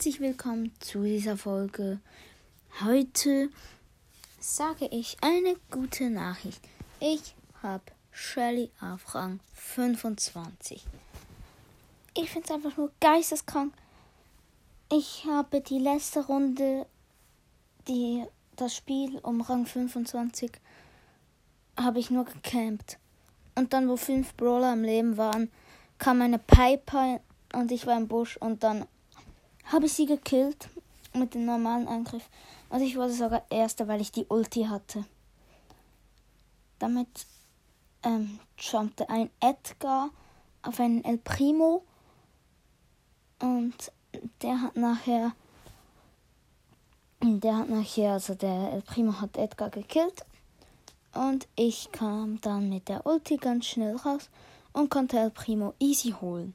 herzlich willkommen zu dieser Folge. Heute sage ich eine gute Nachricht. Ich habe Shelly auf Rang 25. Ich finde es einfach nur geisteskrank. Ich habe die letzte Runde, die, das Spiel um Rang 25, habe ich nur gecampt. Und dann, wo fünf Brawler im Leben waren, kam eine Piper und ich war im Busch und dann habe ich sie gekillt mit dem normalen Angriff. Und ich wurde sogar Erster, weil ich die Ulti hatte. Damit ähm, jumpte ein Edgar auf einen El Primo. Und der hat nachher. Der hat nachher, also der El Primo hat Edgar gekillt. Und ich kam dann mit der Ulti ganz schnell raus und konnte El Primo easy holen.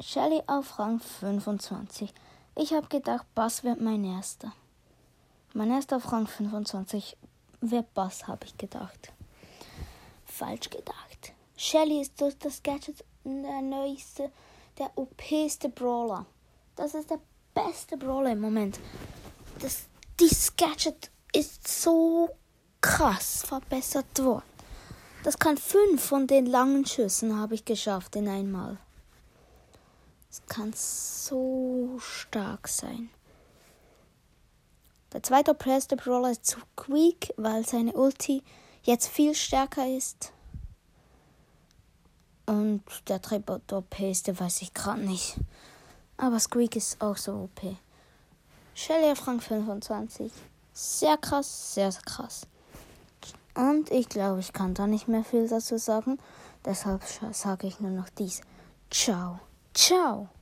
Shelly auf Rang 25. Ich habe gedacht, Bass wird mein erster. Mein erster auf Rang 25 wird Bass, habe ich gedacht. Falsch gedacht. Shelly ist durch das Gadget der neueste, der OPste Brawler. Das ist der beste Brawler im Moment. Das, dieses Gadget ist so krass verbessert worden. Das kann fünf von den langen Schüssen habe ich geschafft in einmal. Es kann so stark sein. Der zweite Preste Brawler ist zu Squeak, weil seine Ulti jetzt viel stärker ist. Und der dritte OP weiß ich gerade nicht. Aber Squeak ist auch so OP. Shelly auf Rang 25. Sehr krass, sehr krass. Und ich glaube, ich kann da nicht mehr viel dazu sagen. Deshalb sage ich nur noch dies. Ciao. Ciao!